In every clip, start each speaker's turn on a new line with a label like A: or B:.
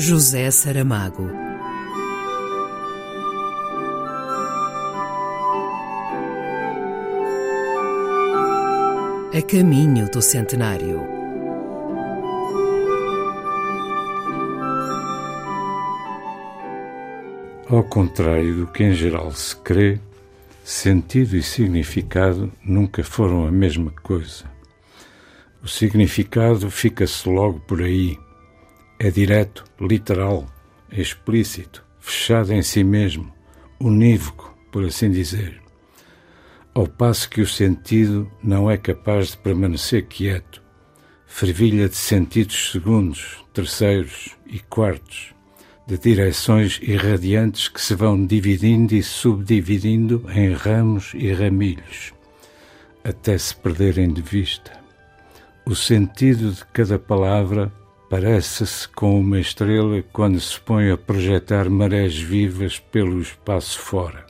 A: José Saramago. A caminho do centenário.
B: Ao contrário do que em geral se crê, sentido e significado nunca foram a mesma coisa. O significado fica-se logo por aí. É direto, literal, explícito, fechado em si mesmo, unívoco, por assim dizer. Ao passo que o sentido não é capaz de permanecer quieto, fervilha de sentidos segundos, terceiros e quartos de direções irradiantes que se vão dividindo e subdividindo em ramos e ramilhos, até se perderem de vista. O sentido de cada palavra parece-se com uma estrela quando se põe a projetar marés vivas pelo espaço fora.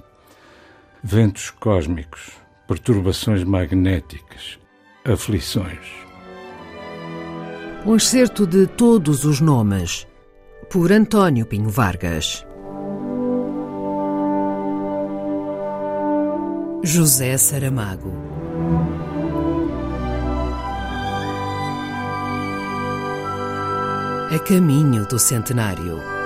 B: Ventos cósmicos, perturbações magnéticas, aflições.
A: Um excerto de todos os nomes por António Pinho Vargas. José Saramago. A caminho do centenário.